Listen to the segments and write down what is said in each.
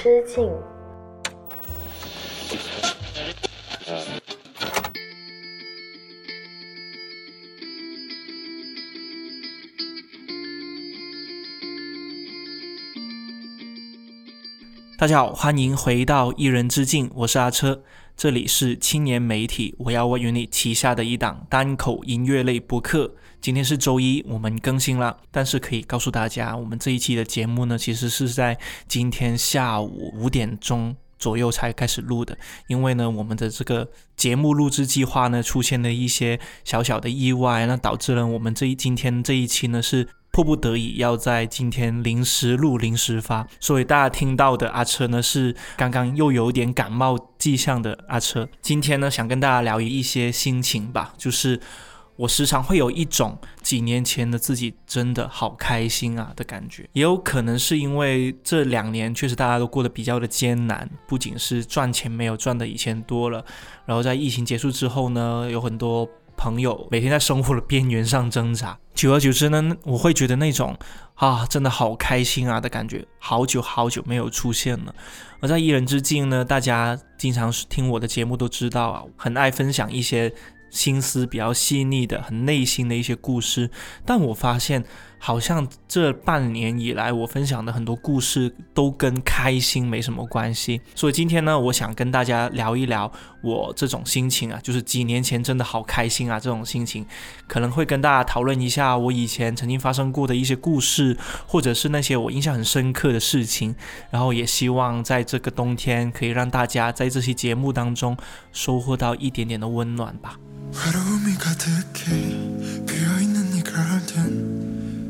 知境。大家好，欢迎回到一人之境，我是阿车，这里是青年媒体我要我与你旗下的一档单口音乐类播客。今天是周一，我们更新了，但是可以告诉大家，我们这一期的节目呢，其实是在今天下午五点钟左右才开始录的，因为呢，我们的这个节目录制计划呢，出现了一些小小的意外，那导致了我们这一今天这一期呢是。迫不得已要在今天临时录、临时发，所以大家听到的阿车呢是刚刚又有点感冒迹象的阿车。今天呢想跟大家聊一些心情吧，就是我时常会有一种几年前的自己真的好开心啊的感觉，也有可能是因为这两年确实大家都过得比较的艰难，不仅是赚钱没有赚的以前多了，然后在疫情结束之后呢，有很多。朋友每天在生活的边缘上挣扎，久而久之呢，我会觉得那种啊，真的好开心啊的感觉，好久好久没有出现了。而在一人之境呢，大家经常听我的节目都知道啊，很爱分享一些。心思比较细腻的、很内心的一些故事，但我发现好像这半年以来，我分享的很多故事都跟开心没什么关系。所以今天呢，我想跟大家聊一聊我这种心情啊，就是几年前真的好开心啊这种心情，可能会跟大家讨论一下我以前曾经发生过的一些故事，或者是那些我印象很深刻的事情。然后也希望在这个冬天，可以让大家在这期节目当中收获到一点点的温暖吧。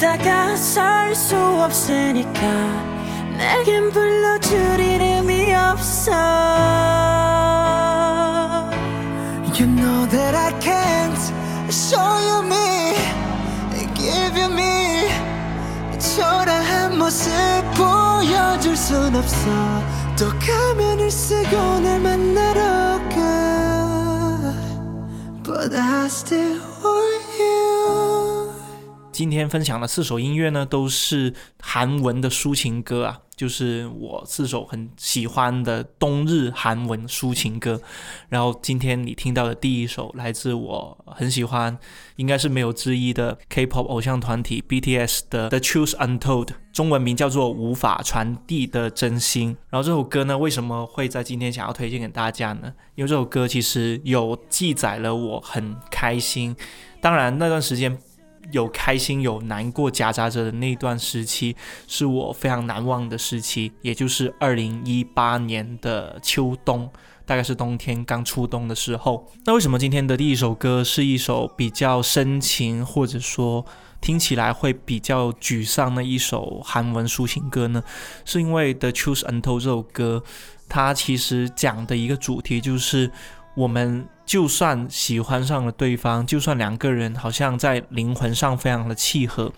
다가 설 수 없으니까 내겐 불러줄 이름이 없어 You know that I can't show you me Give you me 초라한 모습 보여줄 순 없어 또 가면을 쓰고 날 만나러 가 But I still 今天分享的四首音乐呢，都是韩文的抒情歌啊。就是我四首很喜欢的冬日韩文抒情歌，然后今天你听到的第一首来自我很喜欢，应该是没有之一的 K-pop 偶像团体 BTS 的 The Truth Untold，中文名叫做无法传递的真心。然后这首歌呢，为什么会在今天想要推荐给大家呢？因为这首歌其实有记载了我很开心，当然那段时间。有开心有难过夹杂着的那段时期，是我非常难忘的时期，也就是二零一八年的秋冬，大概是冬天刚初冬的时候。那为什么今天的第一首歌是一首比较深情，或者说听起来会比较沮丧的一首韩文抒情歌呢？是因为《The Truth Untold》这首歌，它其实讲的一个主题就是我们。就算喜欢上了对方，就算两个人好像在灵魂上非常的契合，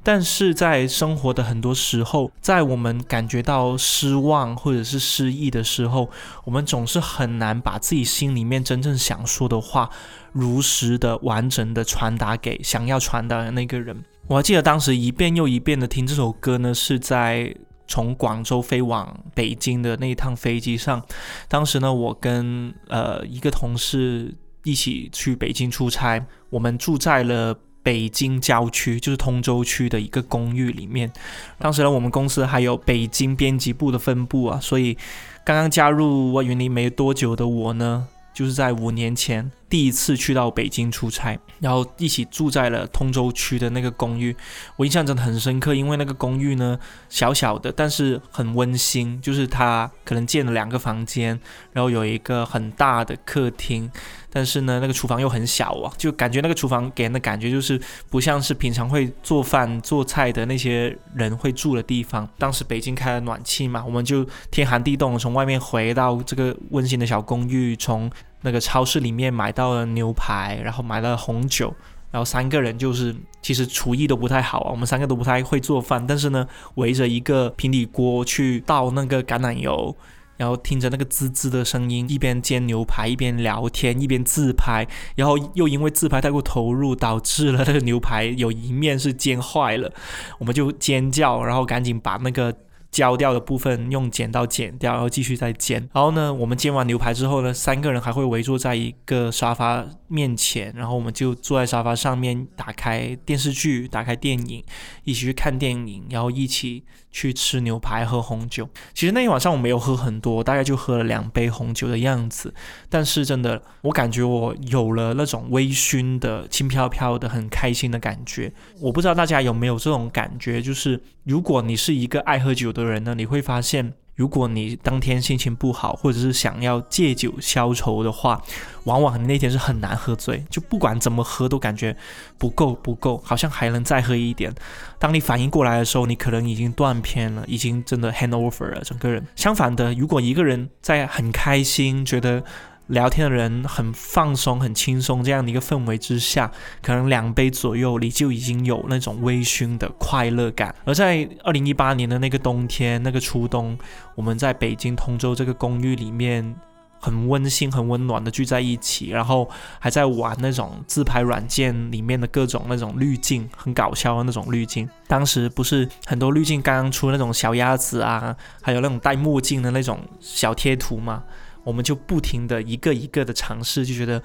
但是在生活的很多时候，在我们感觉到失望或者是失意的时候，我们总是很难把自己心里面真正想说的话，如实的、完整的传达给想要传达的那个人。我还记得当时一遍又一遍的听这首歌呢，是在。从广州飞往北京的那一趟飞机上，当时呢，我跟呃一个同事一起去北京出差，我们住在了北京郊区，就是通州区的一个公寓里面。当时呢，我们公司还有北京编辑部的分部啊，所以刚刚加入我云林没多久的我呢，就是在五年前。第一次去到北京出差，然后一起住在了通州区的那个公寓，我印象真的很深刻，因为那个公寓呢小小的，但是很温馨，就是它可能建了两个房间，然后有一个很大的客厅。但是呢，那个厨房又很小啊，就感觉那个厨房给人的感觉就是不像是平常会做饭做菜的那些人会住的地方。当时北京开了暖气嘛，我们就天寒地冻，从外面回到这个温馨的小公寓，从那个超市里面买到了牛排，然后买了红酒，然后三个人就是其实厨艺都不太好啊，我们三个都不太会做饭，但是呢，围着一个平底锅去倒那个橄榄油。然后听着那个滋滋的声音，一边煎牛排一边聊天，一边自拍，然后又因为自拍太过投入，导致了那个牛排有一面是煎坏了，我们就尖叫，然后赶紧把那个。焦掉的部分用剪刀剪掉，然后继续再煎。然后呢，我们煎完牛排之后呢，三个人还会围坐在一个沙发面前，然后我们就坐在沙发上面，打开电视剧，打开电影，一起去看电影，然后一起去吃牛排，喝红酒。其实那一晚上我没有喝很多，大概就喝了两杯红酒的样子。但是真的，我感觉我有了那种微醺的、轻飘飘的、很开心的感觉。我不知道大家有没有这种感觉，就是如果你是一个爱喝酒的。人呢，你会发现，如果你当天心情不好，或者是想要借酒消愁的话，往往你那天是很难喝醉，就不管怎么喝都感觉不够不够，好像还能再喝一点。当你反应过来的时候，你可能已经断片了，已经真的 hand over 了整个人。相反的，如果一个人在很开心，觉得。聊天的人很放松、很轻松，这样的一个氛围之下，可能两杯左右，你就已经有那种微醺的快乐感。而在二零一八年的那个冬天，那个初冬，我们在北京通州这个公寓里面，很温馨、很温暖的聚在一起，然后还在玩那种自拍软件里面的各种那种滤镜，很搞笑的那种滤镜。当时不是很多滤镜刚刚出那种小鸭子啊，还有那种戴墨镜的那种小贴图吗？我们就不停的一个一个的尝试，就觉得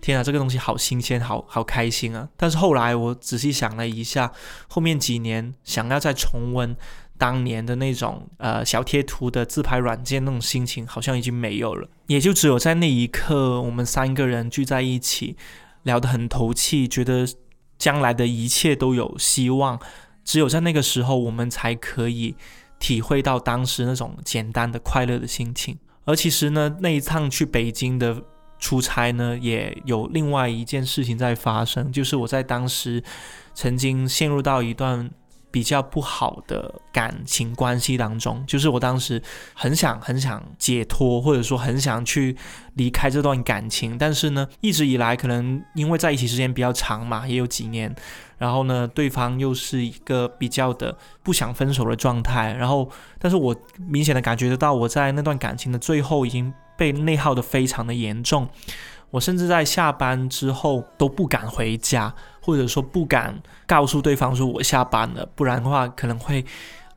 天啊，这个东西好新鲜，好好开心啊！但是后来我仔细想了一下，后面几年想要再重温当年的那种呃小贴图的自拍软件那种心情，好像已经没有了。也就只有在那一刻，我们三个人聚在一起，聊得很投气，觉得将来的一切都有希望。只有在那个时候，我们才可以体会到当时那种简单的快乐的心情。而其实呢，那一趟去北京的出差呢，也有另外一件事情在发生，就是我在当时曾经陷入到一段比较不好的感情关系当中，就是我当时很想很想解脱，或者说很想去离开这段感情，但是呢，一直以来可能因为在一起时间比较长嘛，也有几年。然后呢，对方又是一个比较的不想分手的状态。然后，但是我明显的感觉得到，我在那段感情的最后已经被内耗的非常的严重。我甚至在下班之后都不敢回家，或者说不敢告诉对方说我下班了，不然的话可能会，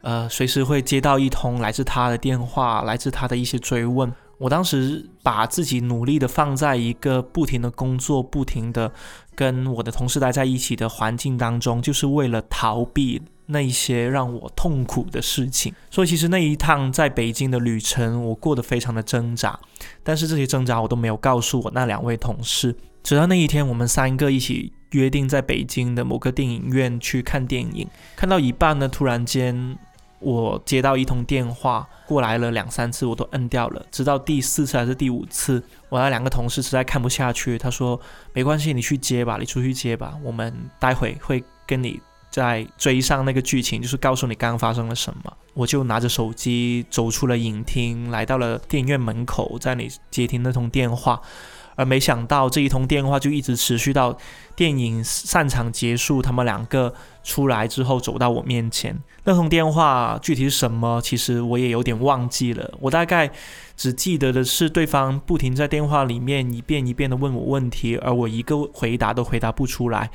呃，随时会接到一通来自他的电话，来自他的一些追问。我当时把自己努力的放在一个不停的工作，不停的跟我的同事待在一起的环境当中，就是为了逃避那一些让我痛苦的事情。所以其实那一趟在北京的旅程，我过得非常的挣扎。但是这些挣扎我都没有告诉我那两位同事。直到那一天，我们三个一起约定在北京的某个电影院去看电影，看到一半呢，突然间。我接到一通电话过来了两三次，我都摁掉了。直到第四次还是第五次，我那两个同事实在看不下去，他说：“没关系，你去接吧，你出去接吧，我们待会会跟你再追上那个剧情，就是告诉你刚刚发生了什么。”我就拿着手机走出了影厅，来到了电影院门口，在你接听那通电话。而没想到这一通电话就一直持续到电影散场结束，他们两个出来之后走到我面前。那通电话具体是什么，其实我也有点忘记了。我大概只记得的是对方不停在电话里面一遍一遍的问我问题，而我一个回答都回答不出来。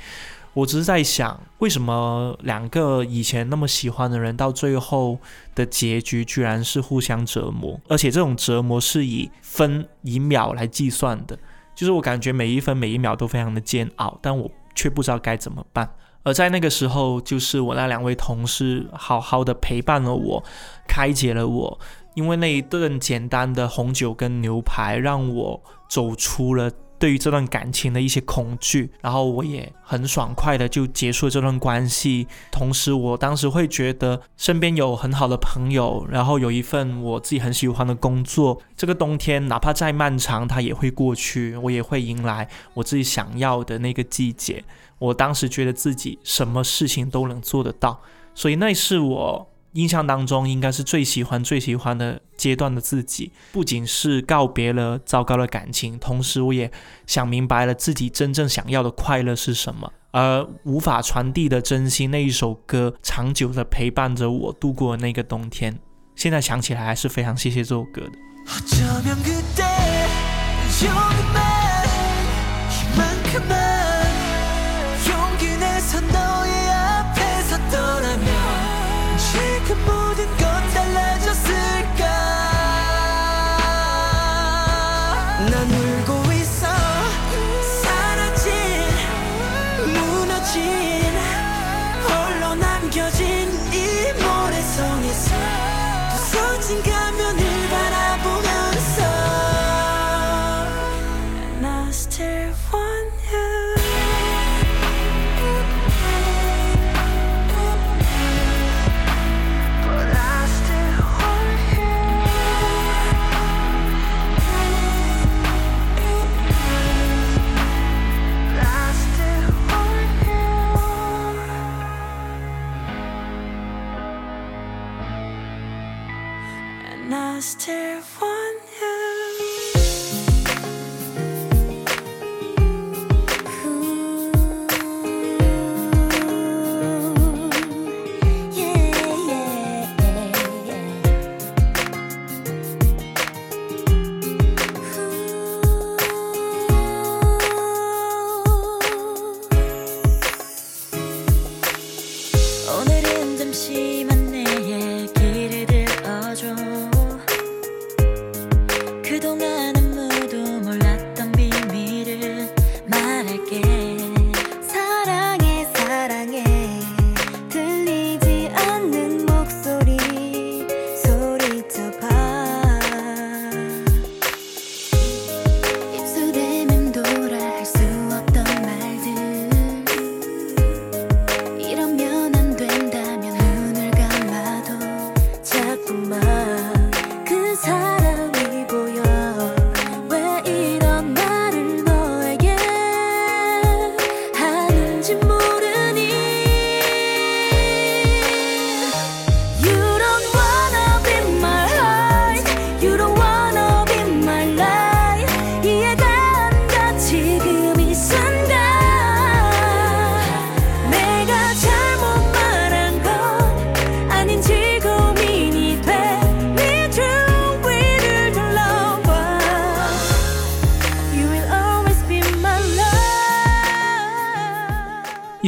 我只是在想，为什么两个以前那么喜欢的人，到最后的结局居然是互相折磨，而且这种折磨是以分以秒来计算的。就是我感觉每一分每一秒都非常的煎熬，但我却不知道该怎么办。而在那个时候，就是我那两位同事好好的陪伴了我，开解了我。因为那一顿简单的红酒跟牛排，让我走出了。对于这段感情的一些恐惧，然后我也很爽快的就结束了这段关系。同时，我当时会觉得身边有很好的朋友，然后有一份我自己很喜欢的工作。这个冬天哪怕再漫长，它也会过去，我也会迎来我自己想要的那个季节。我当时觉得自己什么事情都能做得到，所以那是我。印象当中应该是最喜欢最喜欢的阶段的自己，不仅是告别了糟糕的感情，同时我也想明白了自己真正想要的快乐是什么，而无法传递的真心那一首歌，长久的陪伴着我度过那个冬天。现在想起来还是非常谢谢这首歌的。 느껴지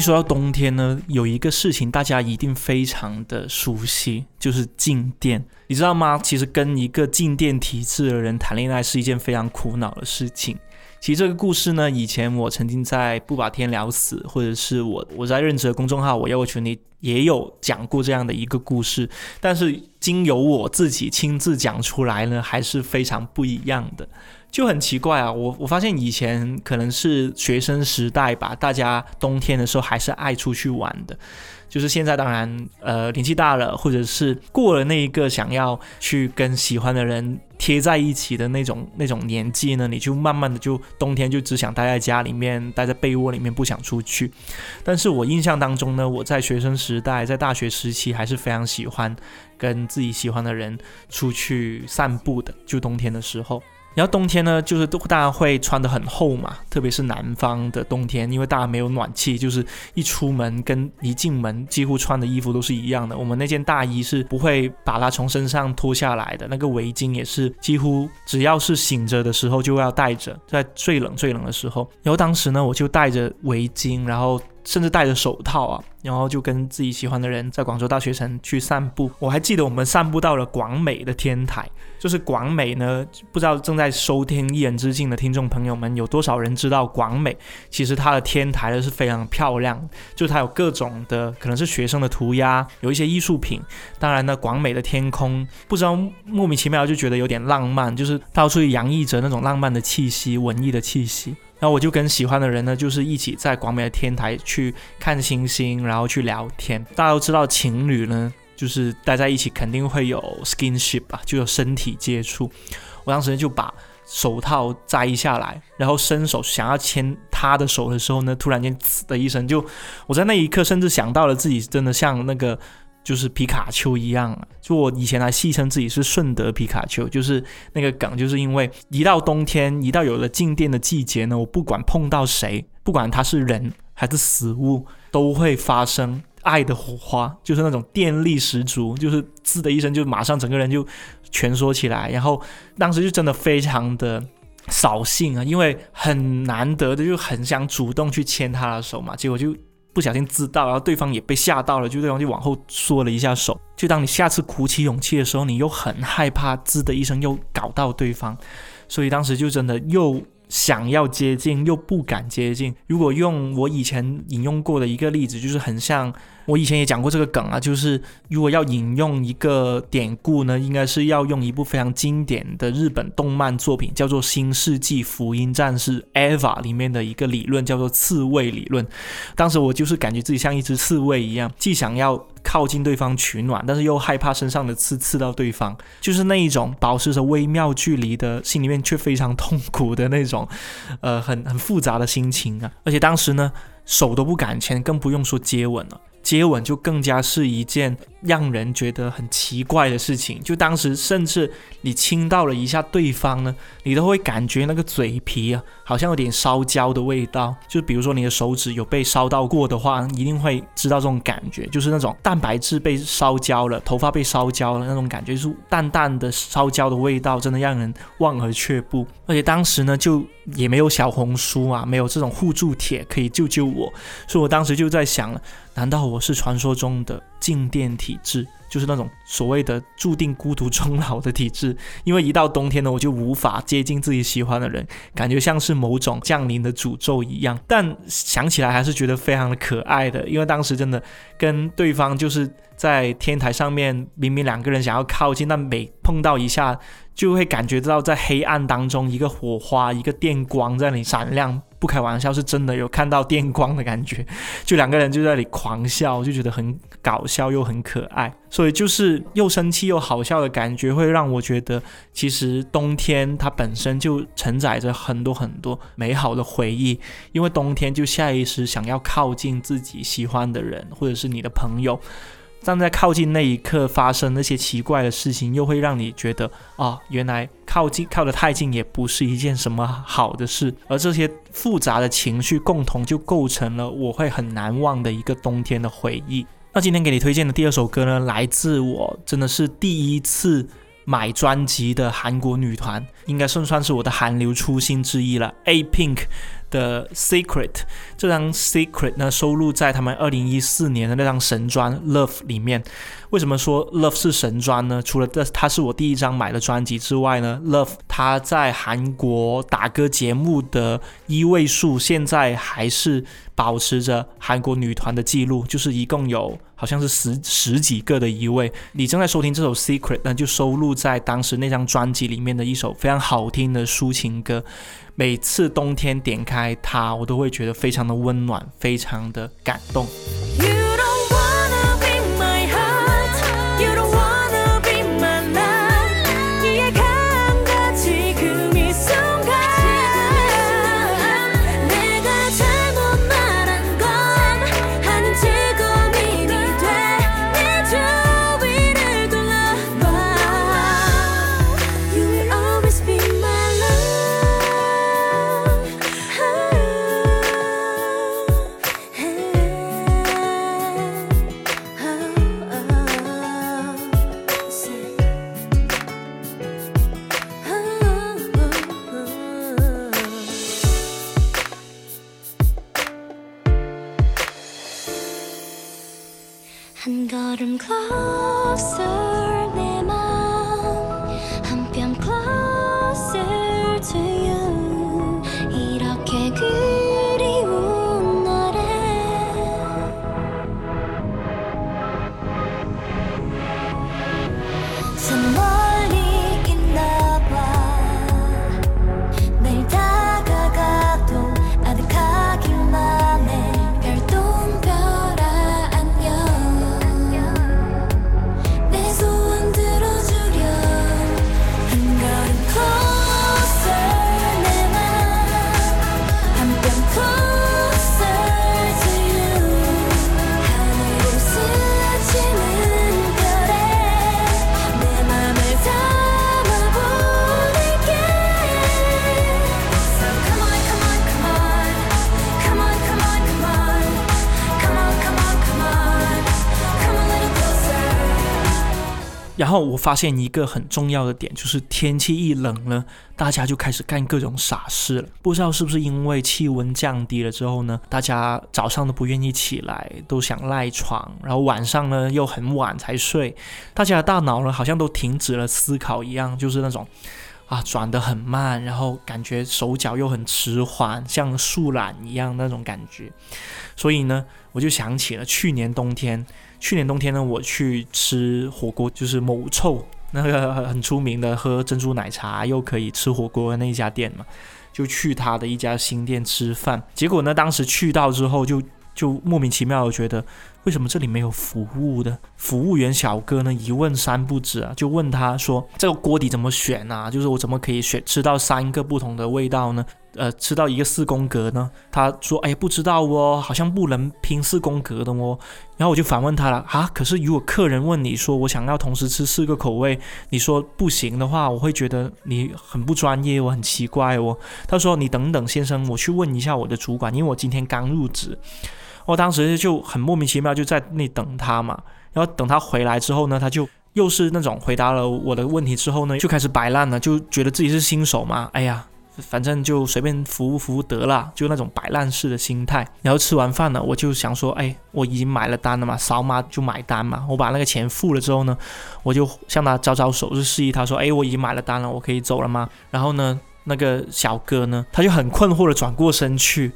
说到冬天呢，有一个事情大家一定非常的熟悉，就是静电，你知道吗？其实跟一个静电体质的人谈恋爱是一件非常苦恼的事情。其实这个故事呢，以前我曾经在不把天聊死，或者是我我在任职的公众号我要我群里也有讲过这样的一个故事，但是经由我自己亲自讲出来呢，还是非常不一样的。就很奇怪啊，我我发现以前可能是学生时代吧，大家冬天的时候还是爱出去玩的。就是现在，当然，呃，年纪大了，或者是过了那一个想要去跟喜欢的人贴在一起的那种那种年纪呢，你就慢慢的就冬天就只想待在家里面，待在被窝里面，不想出去。但是我印象当中呢，我在学生时代，在大学时期还是非常喜欢跟自己喜欢的人出去散步的，就冬天的时候。然后冬天呢，就是都大家会穿得很厚嘛，特别是南方的冬天，因为大家没有暖气，就是一出门跟一进门几乎穿的衣服都是一样的。我们那件大衣是不会把它从身上脱下来的，那个围巾也是几乎只要是醒着的时候就要戴着，在最冷最冷的时候。然后当时呢，我就戴着围巾，然后。甚至戴着手套啊，然后就跟自己喜欢的人在广州大学城去散步。我还记得我们散步到了广美的天台，就是广美呢，不知道正在收听《一人之境》的听众朋友们有多少人知道广美？其实它的天台呢是非常漂亮，就它有各种的可能是学生的涂鸦，有一些艺术品。当然呢，广美的天空不知道莫名其妙就觉得有点浪漫，就是到处洋溢着那种浪漫的气息、文艺的气息。然后我就跟喜欢的人呢，就是一起在广美的天台去看星星，然后去聊天。大家都知道，情侣呢，就是待在一起肯定会有 skinship 吧，就有身体接触。我当时就把手套摘下来，然后伸手想要牵他的手的时候呢，突然间“”的一声，就我在那一刻甚至想到了自己真的像那个。就是皮卡丘一样啊，就我以前还戏称自己是顺德皮卡丘，就是那个梗，就是因为一到冬天，一到有了静电的季节呢，我不管碰到谁，不管他是人还是死物，都会发生爱的火花，就是那种电力十足，就是滋的一声，就马上整个人就蜷缩起来，然后当时就真的非常的扫兴啊，因为很难得的就很想主动去牵他的手嘛，结果就。不小心知道，然后对方也被吓到了，就对方就往后缩了一下手。就当你下次鼓起勇气的时候，你又很害怕，滋的一声又搞到对方，所以当时就真的又想要接近，又不敢接近。如果用我以前引用过的一个例子，就是很像。我以前也讲过这个梗啊，就是如果要引用一个典故呢，应该是要用一部非常经典的日本动漫作品，叫做《新世纪福音战士 EVA》里面的一个理论，叫做刺猬理论。当时我就是感觉自己像一只刺猬一样，既想要靠近对方取暖，但是又害怕身上的刺刺到对方，就是那一种保持着微妙距离的心里面却非常痛苦的那种，呃，很很复杂的心情啊。而且当时呢，手都不敢牵，更不用说接吻了。接吻就更加是一件让人觉得很奇怪的事情。就当时，甚至你亲到了一下对方呢，你都会感觉那个嘴皮啊，好像有点烧焦的味道。就比如说你的手指有被烧到过的话，一定会知道这种感觉，就是那种蛋白质被烧焦了，头发被烧焦了那种感觉，是淡淡的烧焦的味道，真的让人望而却步。而且当时呢，就也没有小红书啊，没有这种互助帖可以救救我，所以我当时就在想了。难道我是传说中的静电体体质，就是那种所谓的注定孤独终老的体质？因为一到冬天呢，我就无法接近自己喜欢的人，感觉像是某种降临的诅咒一样。但想起来还是觉得非常的可爱的，因为当时真的跟对方就是在天台上面，明明两个人想要靠近，但每碰到一下，就会感觉到在黑暗当中一个火花，一个电光在那里闪亮。不开玩笑，是真的有看到电光的感觉，就两个人就在那里狂笑，就觉得很搞笑又很可爱，所以就是又生气又好笑的感觉，会让我觉得其实冬天它本身就承载着很多很多美好的回忆，因为冬天就下意识想要靠近自己喜欢的人或者是你的朋友。站在靠近那一刻发生那些奇怪的事情，又会让你觉得啊，原来靠近靠得太近也不是一件什么好的事。而这些复杂的情绪共同就构成了我会很难忘的一个冬天的回忆。那今天给你推荐的第二首歌呢，来自我真的是第一次买专辑的韩国女团，应该算算是我的韩流初心之一了，A Pink。的 Secret 这张 Secret 呢，收录在他们二零一四年的那张神专 Love 里面。为什么说 Love 是神专呢？除了这它是我第一张买的专辑之外呢，Love 它在韩国打歌节目的一位数，现在还是保持着韩国女团的记录，就是一共有好像是十十几个的一位。你正在收听这首 Secret 那，就收录在当时那张专辑里面的一首非常好听的抒情歌。每次冬天点开它，我都会觉得非常的温暖，非常的感动。后我发现一个很重要的点，就是天气一冷呢，大家就开始干各种傻事了。不知道是不是因为气温降低了之后呢，大家早上都不愿意起来，都想赖床，然后晚上呢又很晚才睡。大家的大脑呢好像都停止了思考一样，就是那种啊转得很慢，然后感觉手脚又很迟缓，像树懒一样那种感觉。所以呢，我就想起了去年冬天。去年冬天呢，我去吃火锅，就是某臭那个很出名的，喝珍珠奶茶又可以吃火锅的那一家店嘛，就去他的一家新店吃饭。结果呢，当时去到之后，就就莫名其妙的觉得，为什么这里没有服务的？服务员小哥呢，一问三不知啊，就问他说：“这个锅底怎么选啊？就是我怎么可以选吃到三个不同的味道呢？”呃，吃到一个四宫格呢？他说：“哎，不知道哦，好像不能拼四宫格的哦。”然后我就反问他了：“啊，可是如果客人问你说我想要同时吃四个口味，你说不行的话，我会觉得你很不专业，我很奇怪哦。”他说：“你等等，先生，我去问一下我的主管，因为我今天刚入职。”我当时就很莫名其妙，就在那等他嘛。然后等他回来之后呢，他就又是那种回答了我的问题之后呢，就开始摆烂了，就觉得自己是新手嘛。哎呀。反正就随便服务服务得了，就那种摆烂式的心态。然后吃完饭了，我就想说，哎，我已经买了单了嘛，扫码就买单嘛。我把那个钱付了之后呢，我就向他招招手，就示意他说，哎，我已经买了单了，我可以走了吗？然后呢，那个小哥呢，他就很困惑的转过身去，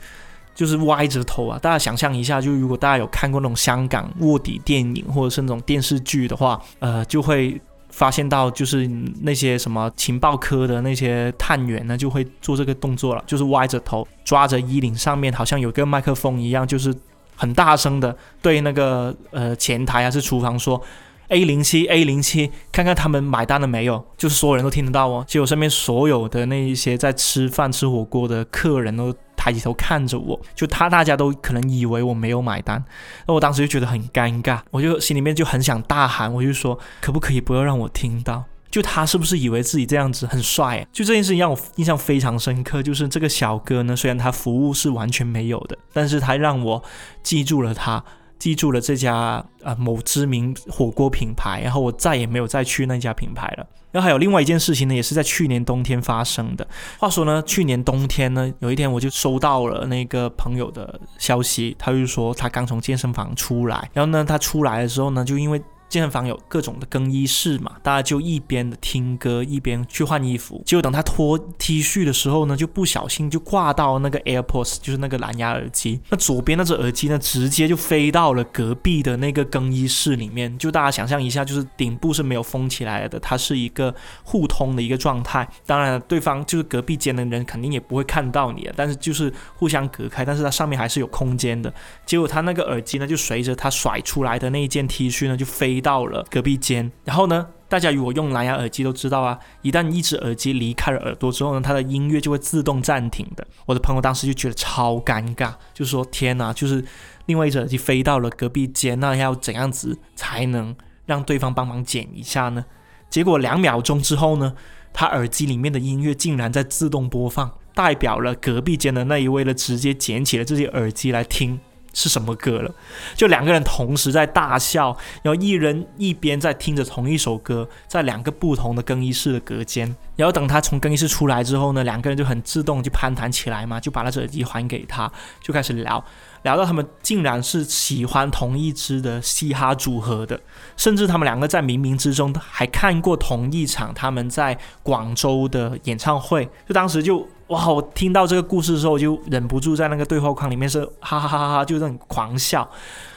就是歪着头啊。大家想象一下，就如果大家有看过那种香港卧底电影或者是那种电视剧的话，呃，就会。发现到就是那些什么情报科的那些探员呢，就会做这个动作了，就是歪着头抓着衣领上面好像有个麦克风一样，就是很大声的对那个呃前台还是厨房说 A 零七 A 零七，看看他们买单了没有，就是所有人都听得到哦。结果身边所有的那一些在吃饭吃火锅的客人都。抬起头看着我，就他大家都可能以为我没有买单，那我当时就觉得很尴尬，我就心里面就很想大喊，我就说可不可以不要让我听到？就他是不是以为自己这样子很帅？啊就这件事情让我印象非常深刻，就是这个小哥呢，虽然他服务是完全没有的，但是他让我记住了他。记住了这家啊某知名火锅品牌，然后我再也没有再去那家品牌了。然后还有另外一件事情呢，也是在去年冬天发生的。话说呢，去年冬天呢，有一天我就收到了那个朋友的消息，他就说他刚从健身房出来，然后呢，他出来的时候呢，就因为。健身房有各种的更衣室嘛，大家就一边的听歌一边去换衣服。结果等他脱 T 恤的时候呢，就不小心就挂到那个 AirPods，就是那个蓝牙耳机。那左边那只耳机呢，直接就飞到了隔壁的那个更衣室里面。就大家想象一下，就是顶部是没有封起来的，它是一个互通的一个状态。当然，对方就是隔壁间的人肯定也不会看到你，但是就是互相隔开，但是它上面还是有空间的。结果他那个耳机呢，就随着他甩出来的那一件 T 恤呢，就飞。到了隔壁间，然后呢，大家如果用蓝牙耳机都知道啊，一旦一只耳机离开了耳朵之后呢，它的音乐就会自动暂停的。我的朋友当时就觉得超尴尬，就说：“天哪，就是另外一只耳机飞到了隔壁间，那要怎样子才能让对方帮忙剪一下呢？”结果两秒钟之后呢，他耳机里面的音乐竟然在自动播放，代表了隔壁间的那一位呢，直接捡起了这些耳机来听。是什么歌了。就两个人同时在大笑，然后一人一边在听着同一首歌，在两个不同的更衣室的隔间。然后等他从更衣室出来之后呢，两个人就很自动就攀谈起来嘛，就把那只耳机还给他，就开始聊。聊到他们竟然是喜欢同一支的嘻哈组合的，甚至他们两个在冥冥之中还看过同一场他们在广州的演唱会。就当时就哇，我听到这个故事的时候，我就忍不住在那个对话框里面是哈哈哈哈哈，就那种狂笑。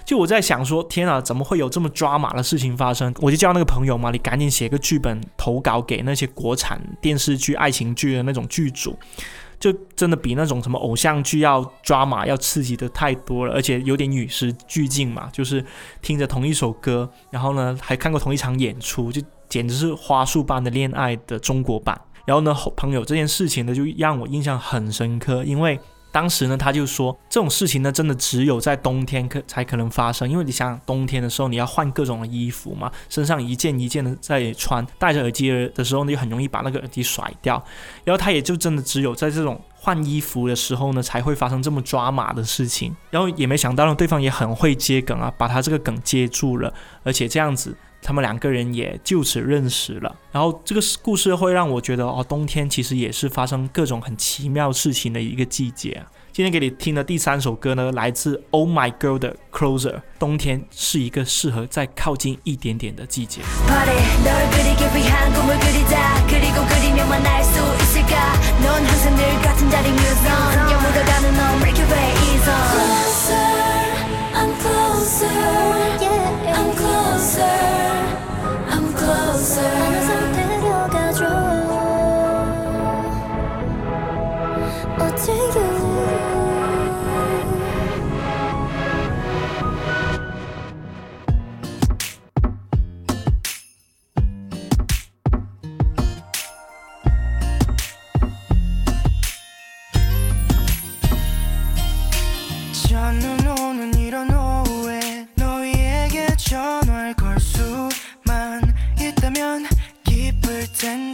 就我在想说，天啊，怎么会有这么抓马的事情发生？我就叫那个朋友嘛，你赶紧写个剧本投稿给那些国产电视剧、爱情剧的那种剧组。就真的比那种什么偶像剧要抓马、要刺激的太多了，而且有点与时俱进嘛。就是听着同一首歌，然后呢还看过同一场演出，就简直是花束般的恋爱的中国版。然后呢，朋友这件事情呢就让我印象很深刻，因为。当时呢，他就说这种事情呢，真的只有在冬天可才可能发生，因为你想冬天的时候你要换各种的衣服嘛，身上一件一件的在穿，戴着耳机的时候呢，就很容易把那个耳机甩掉。然后他也就真的只有在这种换衣服的时候呢，才会发生这么抓马的事情。然后也没想到呢，对方也很会接梗啊，把他这个梗接住了，而且这样子。他们两个人也就此认识了，然后这个故事会让我觉得哦，冬天其实也是发生各种很奇妙事情的一个季节啊。今天给你听的第三首歌呢，来自 Oh My Girl 的 Closer。冬天是一个适合再靠近一点点的季节。好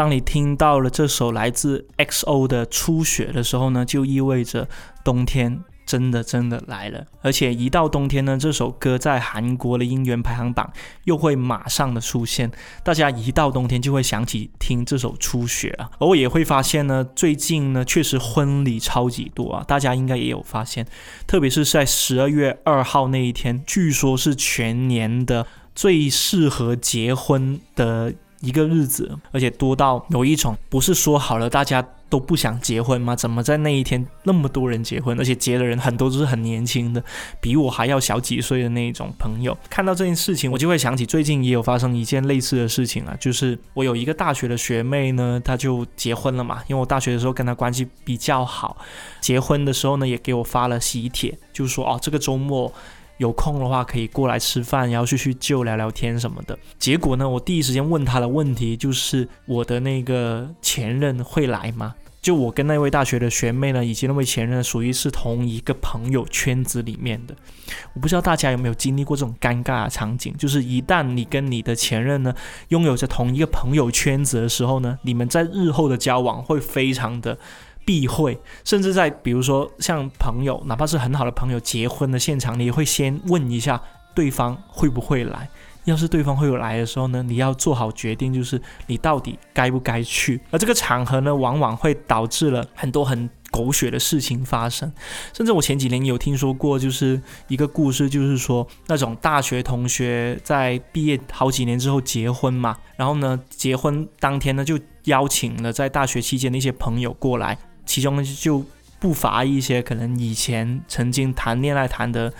当你听到了这首来自 XO 的《初雪》的时候呢，就意味着冬天真的真的来了。而且一到冬天呢，这首歌在韩国的音源排行榜又会马上的出现。大家一到冬天就会想起听这首《初雪》啊。而我也会发现呢，最近呢确实婚礼超级多啊，大家应该也有发现，特别是在十二月二号那一天，据说是全年的最适合结婚的。一个日子，而且多到有一种不是说好了大家都不想结婚吗？怎么在那一天那么多人结婚，而且结的人很多都是很年轻的，比我还要小几岁的那一种朋友。看到这件事情，我就会想起最近也有发生一件类似的事情啊，就是我有一个大学的学妹呢，她就结婚了嘛，因为我大学的时候跟她关系比较好，结婚的时候呢也给我发了喜帖，就说哦这个周末。有空的话可以过来吃饭，然后去叙旧、聊聊天什么的。结果呢，我第一时间问他的问题就是我的那个前任会来吗？就我跟那位大学的学妹呢，以及那位前任属于是同一个朋友圈子里面的。我不知道大家有没有经历过这种尴尬的场景，就是一旦你跟你的前任呢拥有着同一个朋友圈子的时候呢，你们在日后的交往会非常的。避讳，甚至在比如说像朋友，哪怕是很好的朋友结婚的现场，你也会先问一下对方会不会来。要是对方会有来的时候呢，你要做好决定，就是你到底该不该去。而这个场合呢，往往会导致了很多很狗血的事情发生。甚至我前几年有听说过，就是一个故事，就是说那种大学同学在毕业好几年之后结婚嘛，然后呢，结婚当天呢就邀请了在大学期间的一些朋友过来，其中就不乏一些可能以前曾经谈恋爱谈的。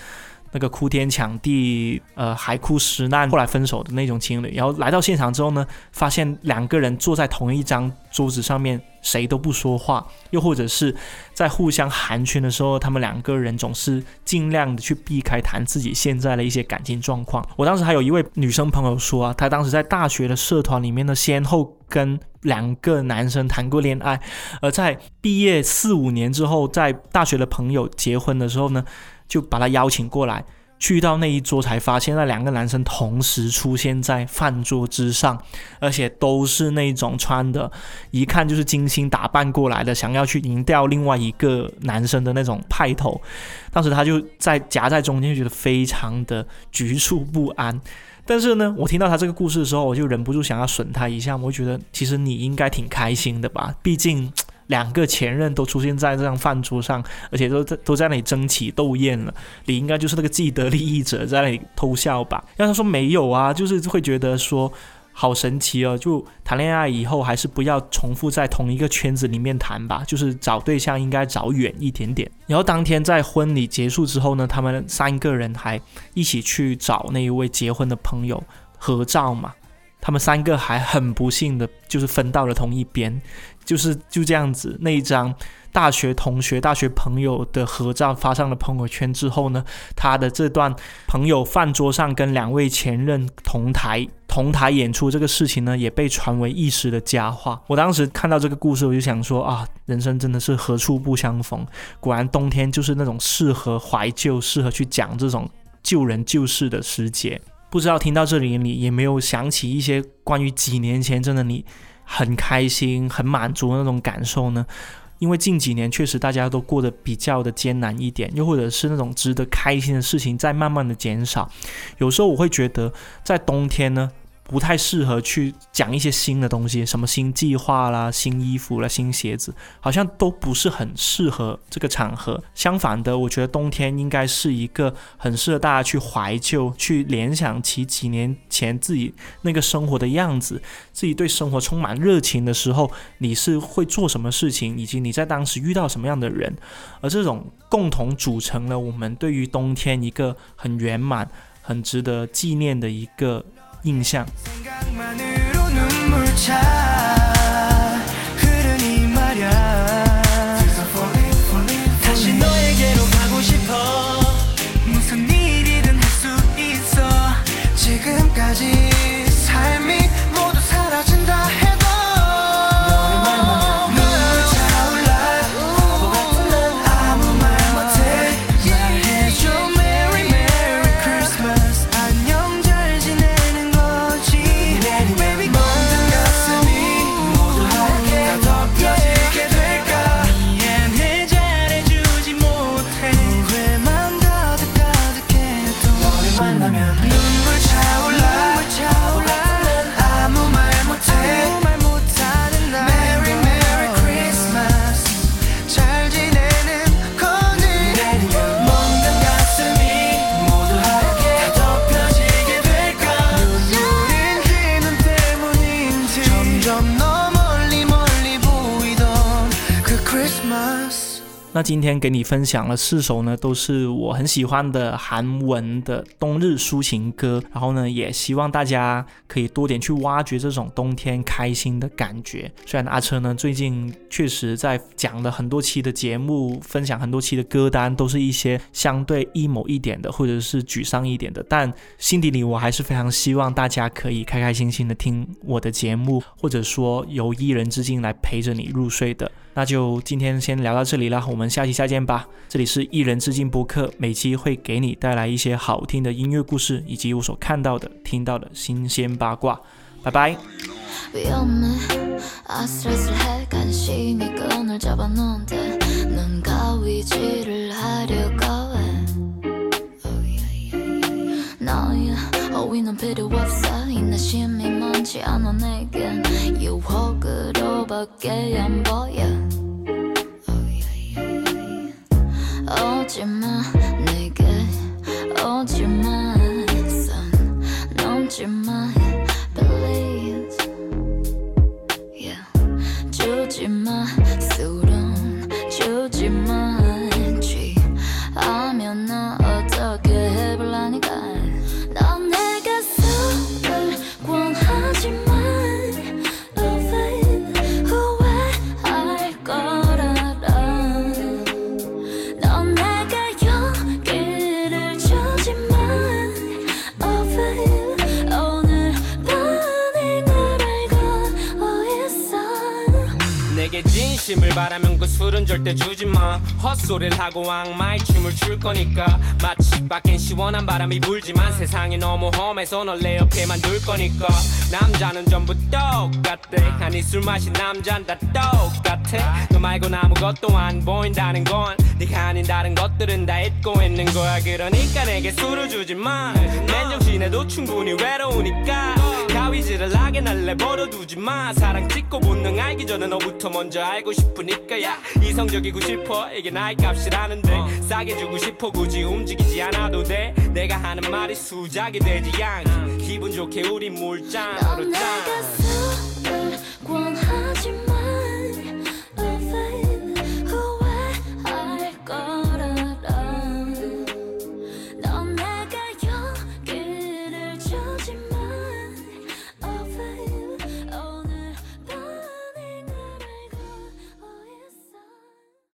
那个哭天抢地，呃，海枯石烂，后来分手的那种情侣，然后来到现场之后呢，发现两个人坐在同一张桌子上面，谁都不说话，又或者是在互相寒暄的时候，他们两个人总是尽量的去避开谈自己现在的一些感情状况。我当时还有一位女生朋友说啊，她当时在大学的社团里面呢，先后跟两个男生谈过恋爱，而在毕业四五年之后，在大学的朋友结婚的时候呢。就把他邀请过来，去到那一桌才发现那两个男生同时出现在饭桌之上，而且都是那种穿的，一看就是精心打扮过来的，想要去赢掉另外一个男生的那种派头。当时他就在夹在中间，就觉得非常的局促不安。但是呢，我听到他这个故事的时候，我就忍不住想要损他一下。我觉得其实你应该挺开心的吧，毕竟。两个前任都出现在这张饭桌上，而且都在都在那里争奇斗艳了。你应该就是那个既得利益者，在那里偷笑吧？要他说没有啊，就是会觉得说好神奇哦。就谈恋爱以后，还是不要重复在同一个圈子里面谈吧。就是找对象应该找远一点点。然后当天在婚礼结束之后呢，他们三个人还一起去找那一位结婚的朋友合照嘛。他们三个还很不幸的，就是分到了同一边。就是就这样子，那一张大学同学、大学朋友的合照发上了朋友圈之后呢，他的这段朋友饭桌上跟两位前任同台同台演出这个事情呢，也被传为一时的佳话。我当时看到这个故事，我就想说啊，人生真的是何处不相逢，果然冬天就是那种适合怀旧、适合去讲这种旧人旧事的时节。不知道听到这里，你也没有想起一些关于几年前真的你。很开心、很满足的那种感受呢，因为近几年确实大家都过得比较的艰难一点，又或者是那种值得开心的事情在慢慢的减少，有时候我会觉得在冬天呢。不太适合去讲一些新的东西，什么新计划啦、新衣服啦、新鞋子，好像都不是很适合这个场合。相反的，我觉得冬天应该是一个很适合大家去怀旧、去联想起几年前自己那个生活的样子，自己对生活充满热情的时候，你是会做什么事情，以及你在当时遇到什么样的人，而这种共同组成了我们对于冬天一个很圆满、很值得纪念的一个。印象。那今天给你分享了四首呢，都是我很喜欢的韩文的冬日抒情歌。然后呢，也希望大家可以多点去挖掘这种冬天开心的感觉。虽然阿车呢最近确实在讲了很多期的节目，分享很多期的歌单，都是一些相对 emo 一点的，或者是沮丧一点的。但心底里我还是非常希望大家可以开开心心的听我的节目，或者说由一人之境来陪着你入睡的。那就今天先聊到这里啦，我们下期再见吧。这里是一人致敬播客，每期会给你带来一些好听的音乐故事，以及我所看到的、听到的新鲜八卦。拜拜。 어이는 필요 없어 이 내심이 많지 않아 내겐 유혹으로밖에 안 보여 오지마 내게 오지마 손 넘지마 please yeah 주지마 절대 주지 마. 헛소리를 하고 악마의 춤을 출 거니까. 마치 밖엔 시원한 바람이 불지만 세상이 너무 험해서 널 내 옆에만 둘 거니까. 남자는 전부 똑같대 아니 술 마신 남잔 다 똑같아. 너 말곤 아무것도 안 보인다는 건 네가 아닌 다른 것들은 다 잊고 있는 거야. 그러니까 내게 술을 주지 마. 맨정신에도 충분히 외로우니까 가위질을 하게 날 내버려두지 마. 사랑 찍고 본능 알기 전에 너부터 먼저 알고 싶으니까 야. 이성적이고 싶어. 이게 나의 값이라는데. 싸게 주고 싶어. 굳이 움직이지 않아도 돼. 내가 하는 말이 수작이 되지 않게 기분 좋게 우리 물장으로 짠